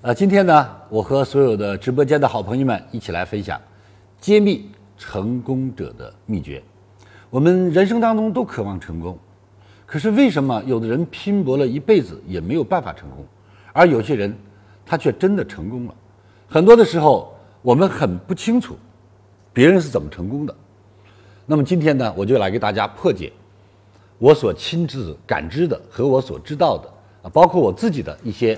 呃，今天呢，我和所有的直播间的好朋友们一起来分享揭秘成功者的秘诀。我们人生当中都渴望成功，可是为什么有的人拼搏了一辈子也没有办法成功，而有些人他却真的成功了？很多的时候，我们很不清楚别人是怎么成功的。那么今天呢，我就来给大家破解我所亲自感知的和我所知道的啊，包括我自己的一些。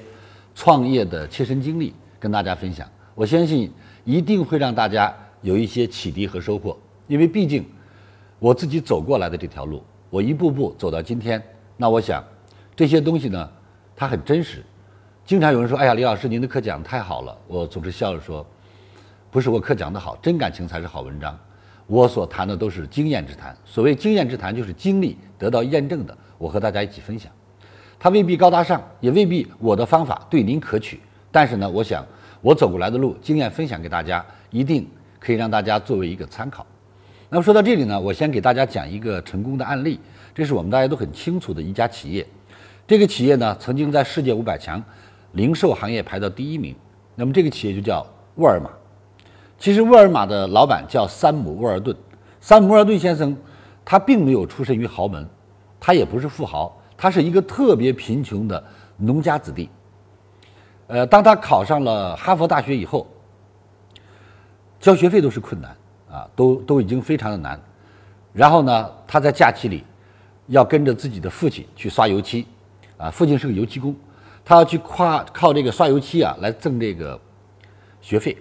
创业的切身经历跟大家分享，我相信一定会让大家有一些启迪和收获。因为毕竟我自己走过来的这条路，我一步步走到今天。那我想这些东西呢，它很真实。经常有人说：“哎呀，李老师，您的课讲得太好了。”我总是笑着说：“不是我课讲得好，真感情才是好文章。我所谈的都是经验之谈。所谓经验之谈，就是经历得到验证的。我和大家一起分享。”它未必高大上，也未必我的方法对您可取。但是呢，我想我走过来的路，经验分享给大家，一定可以让大家作为一个参考。那么说到这里呢，我先给大家讲一个成功的案例。这是我们大家都很清楚的一家企业。这个企业呢，曾经在世界五百强零售行业排到第一名。那么这个企业就叫沃尔玛。其实沃尔玛的老板叫山姆沃尔顿。山姆沃尔顿先生，他并没有出身于豪门，他也不是富豪。他是一个特别贫穷的农家子弟，呃，当他考上了哈佛大学以后，交学费都是困难啊，都都已经非常的难。然后呢，他在假期里要跟着自己的父亲去刷油漆，啊，父亲是个油漆工，他要去跨靠这个刷油漆啊来挣这个学费。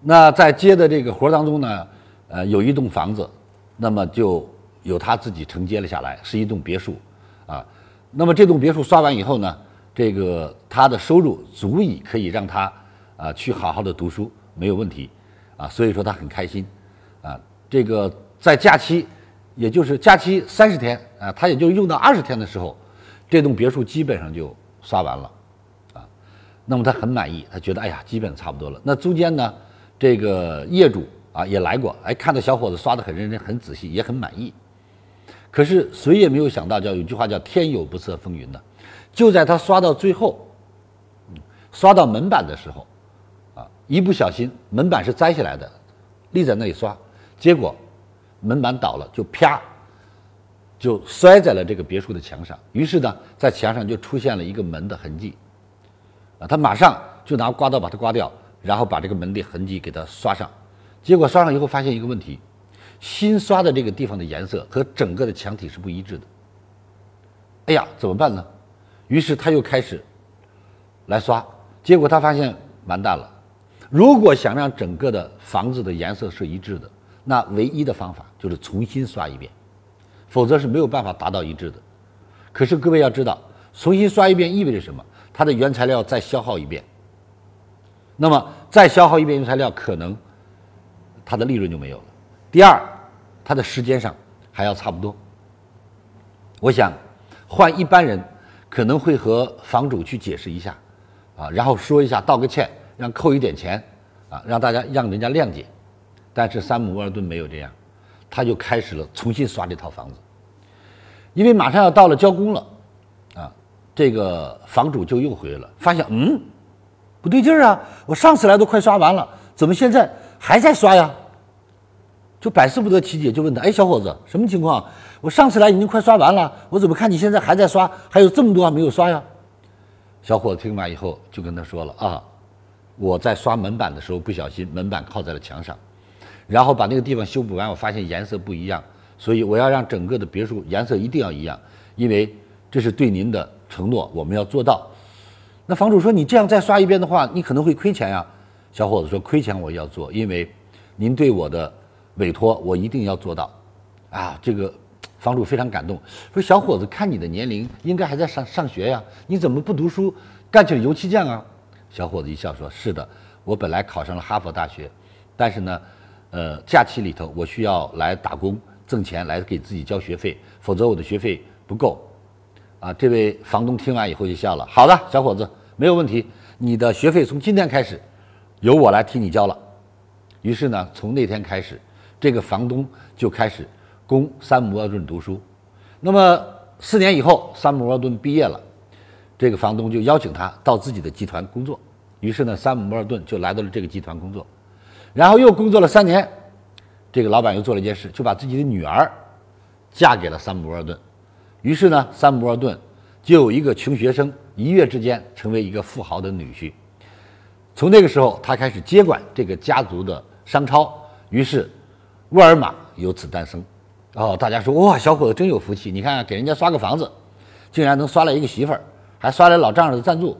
那在接的这个活当中呢，呃，有一栋房子，那么就。由他自己承接了下来，是一栋别墅，啊，那么这栋别墅刷完以后呢，这个他的收入足以可以让他啊去好好的读书，没有问题，啊，所以说他很开心，啊，这个在假期，也就是假期三十天啊，他也就用到二十天的时候，这栋别墅基本上就刷完了，啊，那么他很满意，他觉得哎呀，基本差不多了。那中间呢，这个业主啊也来过，哎，看到小伙子刷的很认真、很仔细，也很满意。可是谁也没有想到，叫有句话叫“天有不测风云”的，就在他刷到最后，刷到门板的时候，啊，一不小心门板是摘下来的，立在那里刷，结果门板倒了，就啪，就摔在了这个别墅的墙上。于是呢，在墙上就出现了一个门的痕迹，啊，他马上就拿刮刀把它刮掉，然后把这个门的痕迹给它刷上，结果刷上以后发现一个问题。新刷的这个地方的颜色和整个的墙体是不一致的。哎呀，怎么办呢？于是他又开始来刷，结果他发现完蛋了。如果想让整个的房子的颜色是一致的，那唯一的方法就是重新刷一遍，否则是没有办法达到一致的。可是各位要知道，重新刷一遍意味着什么？它的原材料再消耗一遍，那么再消耗一遍原材料，可能它的利润就没有了。第二。他的时间上还要差不多。我想换一般人可能会和房主去解释一下，啊，然后说一下道个歉，让扣一点钱，啊，让大家让人家谅解。但是山姆沃尔顿没有这样，他就开始了重新刷这套房子，因为马上要到了交工了，啊，这个房主就又回来了，发现嗯不对劲儿啊，我上次来都快刷完了，怎么现在还在刷呀？就百思不得其解，就问他：“哎，小伙子，什么情况？我上次来已经快刷完了，我怎么看你现在还在刷？还有这么多没有刷呀？”小伙子听完以后就跟他说了：“啊，我在刷门板的时候不小心门板靠在了墙上，然后把那个地方修补完，我发现颜色不一样，所以我要让整个的别墅颜色一定要一样，因为这是对您的承诺，我们要做到。”那房主说：“你这样再刷一遍的话，你可能会亏钱呀。”小伙子说：“亏钱我要做，因为您对我的。”委托我一定要做到，啊，这个房主非常感动，说小伙子，看你的年龄应该还在上上学呀，你怎么不读书，干起了油漆匠啊？小伙子一笑说：“是的，我本来考上了哈佛大学，但是呢，呃，假期里头我需要来打工挣钱来给自己交学费，否则我的学费不够。”啊，这位房东听完以后就笑了：“好的，小伙子，没有问题，你的学费从今天开始由我来替你交了。”于是呢，从那天开始。这个房东就开始供山姆沃顿读书。那么四年以后，山姆沃顿毕业了，这个房东就邀请他到自己的集团工作。于是呢，山姆·摩尔顿就来到了这个集团工作，然后又工作了三年。这个老板又做了一件事，就把自己的女儿嫁给了山姆·摩尔顿。于是呢，山姆·摩尔顿就有一个穷学生一跃之间成为一个富豪的女婿。从那个时候，他开始接管这个家族的商超。于是，沃尔玛由此诞生。哦，大家说哇，小伙子真有福气！你看，给人家刷个房子，竟然能刷来一个媳妇儿，还刷来老丈人的赞助。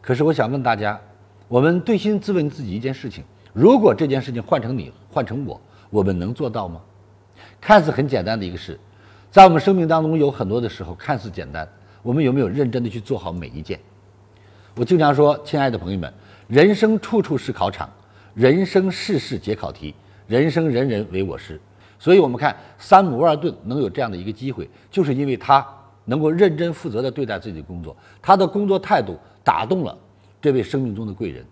可是，我想问大家，我们对心自问自己一件事情：如果这件事情换成你，换成我，我们能做到吗？看似很简单的一个事，在我们生命当中有很多的时候看似简单，我们有没有认真的去做好每一件？我经常说，亲爱的朋友们，人生处处是考场，人生事事皆考题，人生人人为我师。所以，我们看山姆·沃尔顿能有这样的一个机会，就是因为他能够认真负责地对待自己的工作，他的工作态度打动了这位生命中的贵人。